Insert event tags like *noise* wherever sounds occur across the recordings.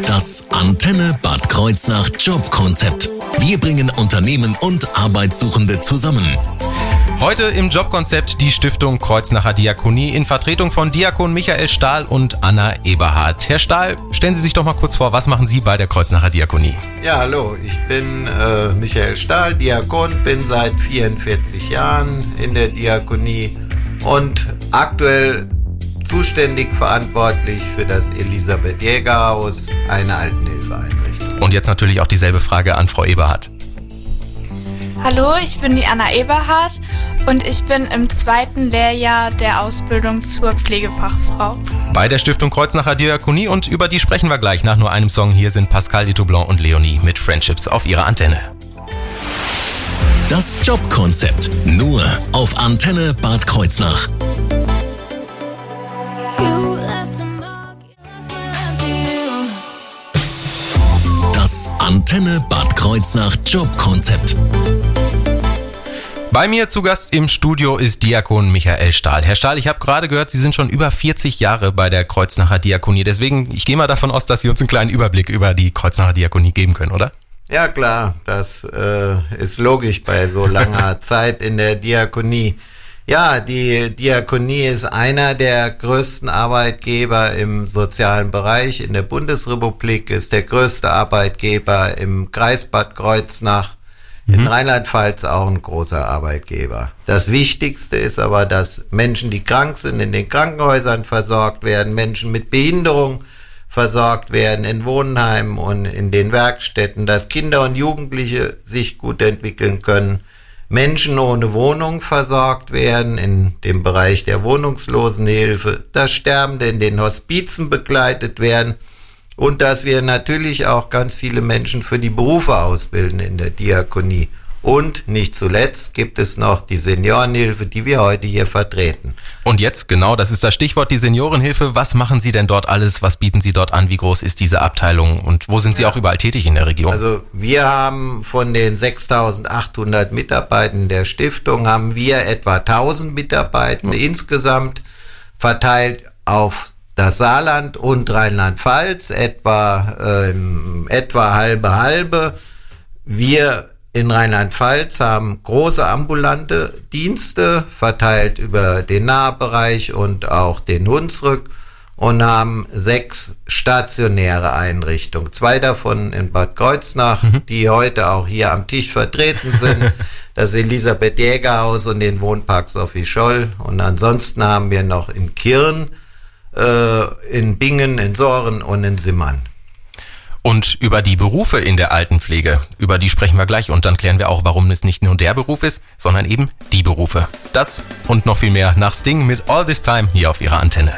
Das Antenne Bad Kreuznach Jobkonzept. Wir bringen Unternehmen und Arbeitssuchende zusammen. Heute im Jobkonzept die Stiftung Kreuznacher Diakonie in Vertretung von Diakon Michael Stahl und Anna Eberhardt. Herr Stahl, stellen Sie sich doch mal kurz vor, was machen Sie bei der Kreuznacher Diakonie? Ja, hallo, ich bin äh, Michael Stahl, Diakon, bin seit 44 Jahren in der Diakonie und aktuell zuständig verantwortlich für das Elisabeth Jäger Haus, eine Altenhilfeeinrichtung. Und jetzt natürlich auch dieselbe Frage an Frau Eberhardt. Hallo, ich bin die Anna Eberhardt und ich bin im zweiten Lehrjahr der Ausbildung zur Pflegefachfrau. Bei der Stiftung Kreuznacher Diakonie und über die sprechen wir gleich nach nur einem Song. Hier sind Pascal Ditoblanc und Leonie mit Friendships auf ihrer Antenne. Das Jobkonzept nur auf Antenne Bad Kreuznach. Antenne Bad Kreuznach Jobkonzept. Bei mir zu Gast im Studio ist Diakon Michael Stahl. Herr Stahl, ich habe gerade gehört, Sie sind schon über 40 Jahre bei der Kreuznacher Diakonie. Deswegen, ich gehe mal davon aus, dass Sie uns einen kleinen Überblick über die Kreuznacher Diakonie geben können, oder? Ja klar, das äh, ist logisch bei so langer *laughs* Zeit in der Diakonie. Ja, die Diakonie ist einer der größten Arbeitgeber im sozialen Bereich in der Bundesrepublik, ist der größte Arbeitgeber im Kreis Bad Kreuznach, mhm. in Rheinland-Pfalz auch ein großer Arbeitgeber. Das Wichtigste ist aber, dass Menschen, die krank sind, in den Krankenhäusern versorgt werden, Menschen mit Behinderung versorgt werden in Wohnheimen und in den Werkstätten, dass Kinder und Jugendliche sich gut entwickeln können, Menschen ohne Wohnung versorgt werden in dem Bereich der Wohnungslosenhilfe, dass Sterbende in den Hospizen begleitet werden und dass wir natürlich auch ganz viele Menschen für die Berufe ausbilden in der Diakonie. Und nicht zuletzt gibt es noch die Seniorenhilfe, die wir heute hier vertreten. Und jetzt, genau, das ist das Stichwort, die Seniorenhilfe. Was machen Sie denn dort alles? Was bieten Sie dort an? Wie groß ist diese Abteilung? Und wo sind Sie ja. auch überall tätig in der Region? Also wir haben von den 6800 Mitarbeitern der Stiftung, haben wir etwa 1000 Mitarbeitende mhm. insgesamt verteilt auf das Saarland und Rheinland-Pfalz, etwa, äh, etwa halbe halbe. Wir in Rheinland-Pfalz haben große ambulante Dienste verteilt über den Nahbereich und auch den Hunsrück und haben sechs stationäre Einrichtungen. Zwei davon in Bad Kreuznach, mhm. die heute auch hier am Tisch vertreten sind. *laughs* Das Elisabeth Jäger Haus und den Wohnpark Sophie Scholl. Und ansonsten haben wir noch in Kirn, äh, in Bingen, in Soren und in Simmern. Und über die Berufe in der Altenpflege, über die sprechen wir gleich und dann klären wir auch, warum es nicht nur der Beruf ist, sondern eben die Berufe. Das und noch viel mehr nach Sting mit All This Time hier auf ihrer Antenne.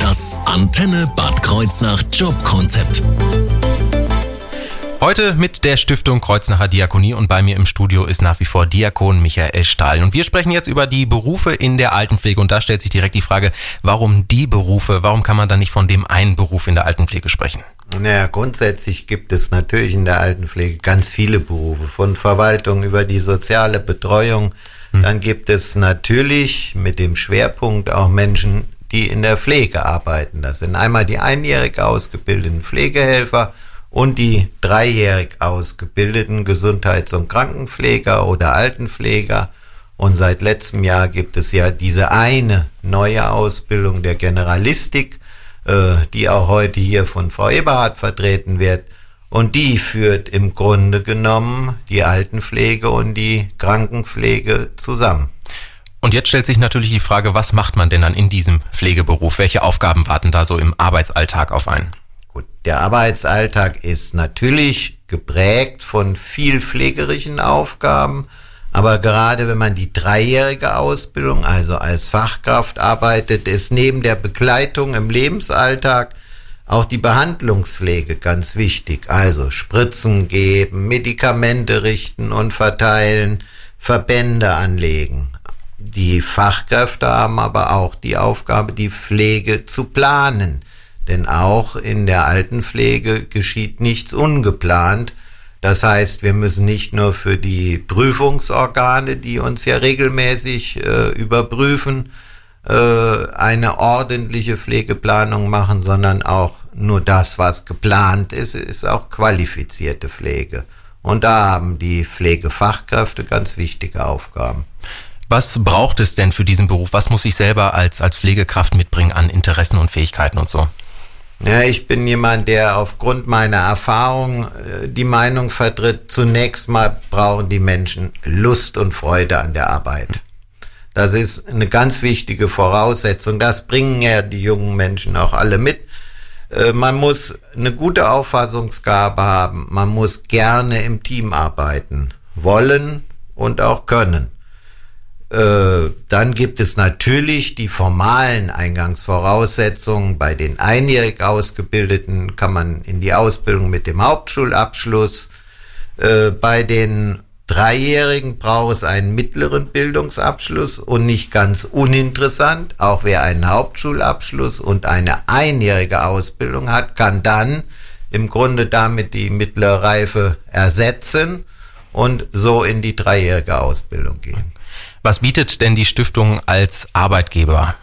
Das Antenne Bad Kreuznach Jobkonzept. Heute mit der Stiftung Kreuznacher Diakonie und bei mir im Studio ist nach wie vor Diakon Michael Stahl. Und wir sprechen jetzt über die Berufe in der Altenpflege und da stellt sich direkt die Frage, warum die Berufe? Warum kann man da nicht von dem einen Beruf in der Altenpflege sprechen? Naja, grundsätzlich gibt es natürlich in der Altenpflege ganz viele Berufe, von Verwaltung über die soziale Betreuung. Hm. Dann gibt es natürlich mit dem Schwerpunkt auch Menschen, die in der Pflege arbeiten. Das sind einmal die einjährig ausgebildeten Pflegehelfer und die dreijährig ausgebildeten Gesundheits- und Krankenpfleger oder Altenpfleger. Und seit letztem Jahr gibt es ja diese eine neue Ausbildung der Generalistik, äh, die auch heute hier von Frau Eberhardt vertreten wird. Und die führt im Grunde genommen die Altenpflege und die Krankenpflege zusammen. Und jetzt stellt sich natürlich die Frage, was macht man denn dann in diesem Pflegeberuf? Welche Aufgaben warten da so im Arbeitsalltag auf einen? Gut, der Arbeitsalltag ist natürlich geprägt von viel pflegerischen Aufgaben, aber gerade wenn man die dreijährige Ausbildung, also als Fachkraft arbeitet, ist neben der Begleitung im Lebensalltag auch die Behandlungspflege ganz wichtig. Also Spritzen geben, Medikamente richten und verteilen, Verbände anlegen. Die Fachkräfte haben aber auch die Aufgabe, die Pflege zu planen denn auch in der Altenpflege geschieht nichts ungeplant. Das heißt, wir müssen nicht nur für die Prüfungsorgane, die uns ja regelmäßig äh, überprüfen, äh, eine ordentliche Pflegeplanung machen, sondern auch nur das, was geplant ist, ist auch qualifizierte Pflege. Und da haben die Pflegefachkräfte ganz wichtige Aufgaben. Was braucht es denn für diesen Beruf? Was muss ich selber als, als Pflegekraft mitbringen an Interessen und Fähigkeiten und so? Ja, ich bin jemand, der aufgrund meiner Erfahrung äh, die Meinung vertritt, zunächst mal brauchen die Menschen Lust und Freude an der Arbeit. Das ist eine ganz wichtige Voraussetzung. Das bringen ja die jungen Menschen auch alle mit. Äh, man muss eine gute Auffassungsgabe haben. Man muss gerne im Team arbeiten. Wollen und auch können. Äh, dann gibt es natürlich die formalen Eingangsvoraussetzungen. Bei den einjährig Ausgebildeten kann man in die Ausbildung mit dem Hauptschulabschluss. Äh, bei den Dreijährigen braucht es einen mittleren Bildungsabschluss und nicht ganz uninteressant, auch wer einen Hauptschulabschluss und eine einjährige Ausbildung hat, kann dann im Grunde damit die mittlere Reife ersetzen und so in die dreijährige Ausbildung gehen. Was bietet denn die Stiftung als Arbeitgeber?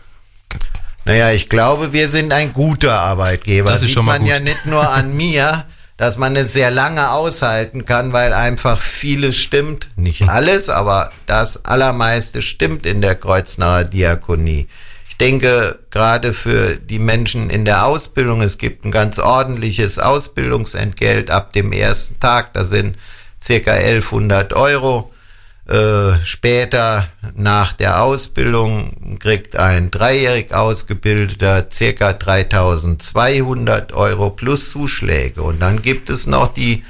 Naja, ich glaube, wir sind ein guter Arbeitgeber. Das ist Sieht schon mal man gut. ja nicht nur an *laughs* mir, dass man es sehr lange aushalten kann, weil einfach vieles stimmt. Nicht alles, aber das Allermeiste stimmt in der Kreuznacher Diakonie. Ich denke, gerade für die Menschen in der Ausbildung, es gibt ein ganz ordentliches Ausbildungsentgelt ab dem ersten Tag. Da sind circa 1100 Euro. Äh, später nach der Ausbildung kriegt ein dreijährig ausgebildeter circa 3200 Euro plus Zuschläge. Und dann gibt es noch die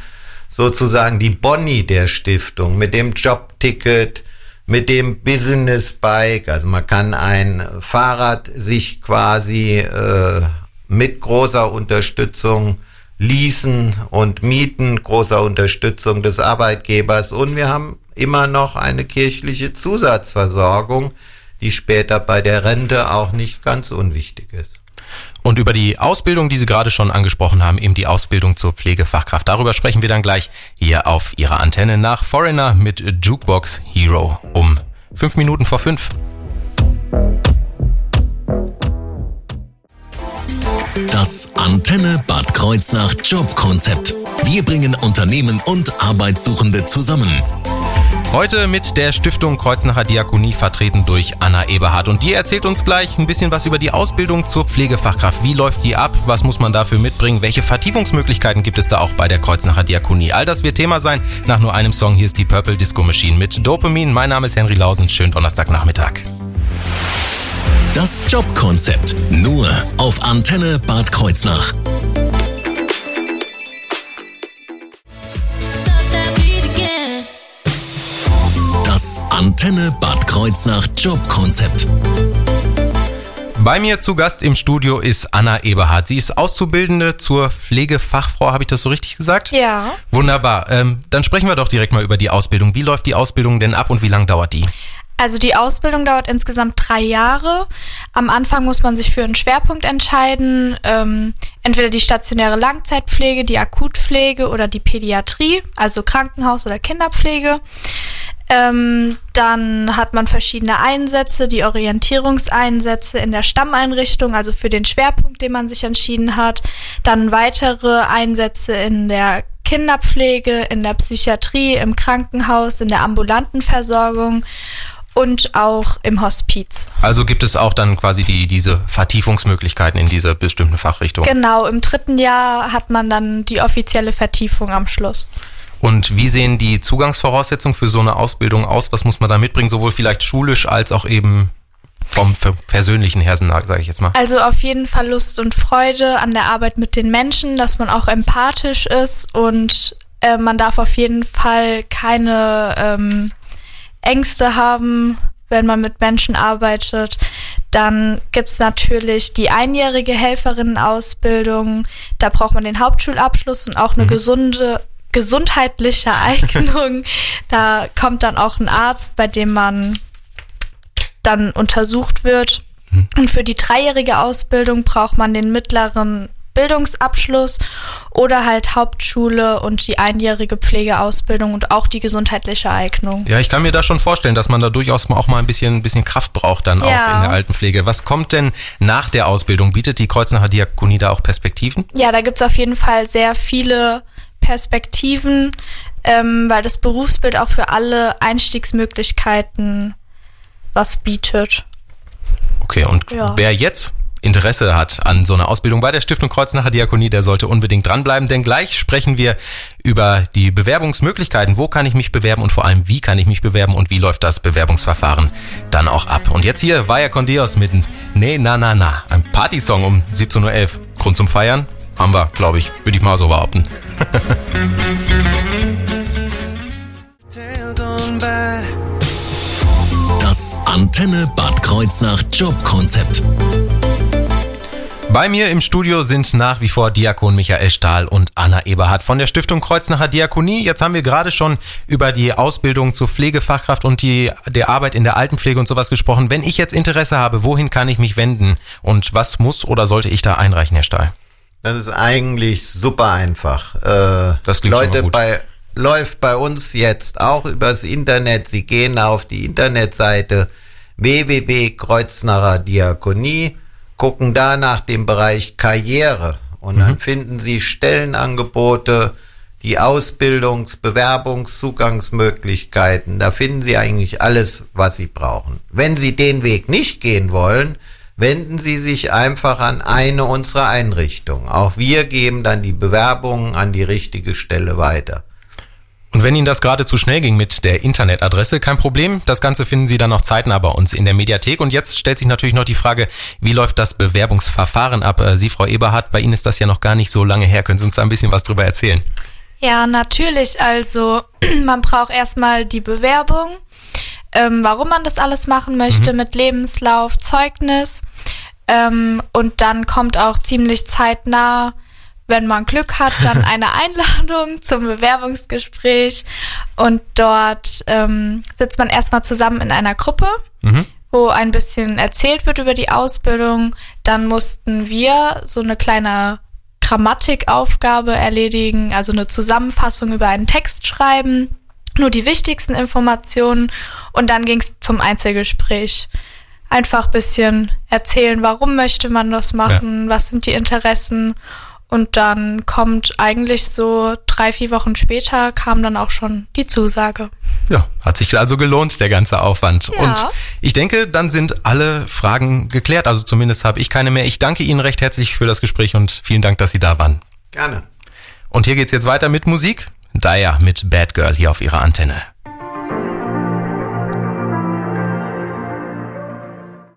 sozusagen die Boni der Stiftung mit dem Jobticket, mit dem Business Bike. Also man kann ein Fahrrad sich quasi äh, mit großer Unterstützung leasen und mieten, großer Unterstützung des Arbeitgebers. Und wir haben immer noch eine kirchliche Zusatzversorgung, die später bei der Rente auch nicht ganz unwichtig ist. Und über die Ausbildung, die Sie gerade schon angesprochen haben, eben die Ausbildung zur Pflegefachkraft. Darüber sprechen wir dann gleich hier auf Ihrer Antenne nach Foreigner mit Jukebox Hero um fünf Minuten vor fünf. Das Antenne Bad Kreuznach Jobkonzept. Wir bringen Unternehmen und Arbeitssuchende zusammen. Heute mit der Stiftung Kreuznacher Diakonie vertreten durch Anna Eberhardt. Und die erzählt uns gleich ein bisschen was über die Ausbildung zur Pflegefachkraft. Wie läuft die ab? Was muss man dafür mitbringen? Welche Vertiefungsmöglichkeiten gibt es da auch bei der Kreuznacher Diakonie? All das wird Thema sein. Nach nur einem Song hier ist die Purple Disco Machine mit Dopamin. Mein Name ist Henry Lausen. Schönen Donnerstagnachmittag. Das Jobkonzept. Nur auf Antenne Bad Kreuznach. Antenne Bad Kreuznach Jobkonzept. Bei mir zu Gast im Studio ist Anna Eberhardt. Sie ist Auszubildende zur Pflegefachfrau. Habe ich das so richtig gesagt? Ja. Wunderbar. Ähm, dann sprechen wir doch direkt mal über die Ausbildung. Wie läuft die Ausbildung denn ab und wie lang dauert die? Also die Ausbildung dauert insgesamt drei Jahre. Am Anfang muss man sich für einen Schwerpunkt entscheiden. Ähm, entweder die stationäre Langzeitpflege, die Akutpflege oder die Pädiatrie, also Krankenhaus oder Kinderpflege. Ähm, dann hat man verschiedene Einsätze, die Orientierungseinsätze in der Stammeinrichtung, also für den Schwerpunkt, den man sich entschieden hat. Dann weitere Einsätze in der Kinderpflege, in der Psychiatrie, im Krankenhaus, in der ambulanten Versorgung und auch im Hospiz. Also gibt es auch dann quasi die, diese Vertiefungsmöglichkeiten in diese bestimmten Fachrichtungen. Genau, im dritten Jahr hat man dann die offizielle Vertiefung am Schluss. Und wie sehen die Zugangsvoraussetzungen für so eine Ausbildung aus? Was muss man da mitbringen, sowohl vielleicht schulisch als auch eben vom persönlichen her, sage ich jetzt mal. Also auf jeden Fall Lust und Freude an der Arbeit mit den Menschen, dass man auch empathisch ist und äh, man darf auf jeden Fall keine ähm, Ängste haben, wenn man mit Menschen arbeitet. Dann gibt's natürlich die einjährige Helferinnenausbildung. Da braucht man den Hauptschulabschluss und auch eine gesunde gesundheitliche *laughs* Eignung. da kommt dann auch ein Arzt, bei dem man dann untersucht wird. Und für die dreijährige Ausbildung braucht man den mittleren Bildungsabschluss oder halt Hauptschule und die einjährige Pflegeausbildung und auch die gesundheitliche Eignung. Ja, ich kann mir da schon vorstellen, dass man da durchaus auch mal ein bisschen, ein bisschen Kraft braucht dann auch Ja. in der Altenpflege. Was kommt denn nach der Ausbildung? Bietet die Kreuznacher Diakonie da auch Perspektiven? Ja, da gibt's auf jeden Fall sehr viele Perspektiven, ähm, weil das Berufsbild auch für alle Einstiegsmöglichkeiten was bietet. Okay, und Ja. wer jetzt Interesse hat an so einer Ausbildung bei der Stiftung Kreuznacher Diakonie, der sollte unbedingt dranbleiben, denn gleich sprechen wir über die Bewerbungsmöglichkeiten. Wo kann ich mich bewerben und vor allem, wie kann ich mich bewerben und wie läuft das Bewerbungsverfahren dann auch ab? Und jetzt hier Vaya con Dios mit Ne Na Na Na, ein Partysong um 17.11 Uhr. Grund zum Feiern haben wir, glaube ich, würde ich mal so behaupten. Das Antenne Bad Kreuznach Jobkonzept. Bei mir im Studio sind nach wie vor Diakon Michael Stahl und Anna Eberhardt von der Stiftung Kreuznacher Diakonie. Jetzt haben wir gerade schon über die Ausbildung zur Pflegefachkraft und die der Arbeit in der Altenpflege und sowas gesprochen. Wenn ich jetzt Interesse habe, wohin kann ich mich wenden und was muss oder sollte ich da einreichen, Herr Stahl? Das ist eigentlich super einfach. Äh, Das klingt schon mal Leute gut. bei läuft bei uns jetzt auch übers Internet. Sie gehen auf die Internetseite www.kreuznacher Diakonie, gucken da nach dem Bereich Karriere und Mhm. dann finden Sie Stellenangebote, die Ausbildungs-, Bewerbungszugangsmöglichkeiten. Da finden Sie eigentlich alles, was Sie brauchen. Wenn Sie den Weg nicht gehen wollen, wenden Sie sich einfach an eine unserer Einrichtungen. Auch wir geben dann die Bewerbungen an die richtige Stelle weiter. Und wenn Ihnen das gerade zu schnell ging mit der Internetadresse, kein Problem. Das Ganze finden Sie dann noch zeitnah bei uns in der Mediathek. Und jetzt stellt sich natürlich noch die Frage, wie läuft das Bewerbungsverfahren ab? Äh, Sie, Frau Eberhardt, bei Ihnen ist das ja noch gar nicht so lange her. Können Sie uns da ein bisschen was drüber erzählen? Ja, natürlich. Also *clears throat* man braucht erstmal die Bewerbung, ähm, warum man das alles machen möchte mit Lebenslauf, Zeugnis. Ähm, und dann kommt auch ziemlich zeitnah, wenn man Glück hat, dann *laughs* eine Einladung zum Bewerbungsgespräch. Und dort ähm, sitzt man erstmal zusammen in einer Gruppe wo ein bisschen erzählt wird über die Ausbildung. Dann mussten wir so eine kleine Grammatikaufgabe erledigen, also eine Zusammenfassung über einen Text schreiben, nur die wichtigsten Informationen und dann ging es zum Einzelgespräch. Einfach bisschen erzählen, warum möchte man das machen, was sind die Interessen und dann kommt eigentlich so drei, vier Wochen später kam dann auch schon die Zusage. Ja, hat sich also gelohnt, der ganze Aufwand. Ja. Und ich denke, dann sind alle Fragen geklärt. Also zumindest habe ich keine mehr. Ich danke Ihnen recht herzlich für das Gespräch und vielen Dank, dass Sie da waren. Gerne. Und hier geht's jetzt weiter mit Musik. Daya mit Bad Girl hier auf Ihrer Antenne.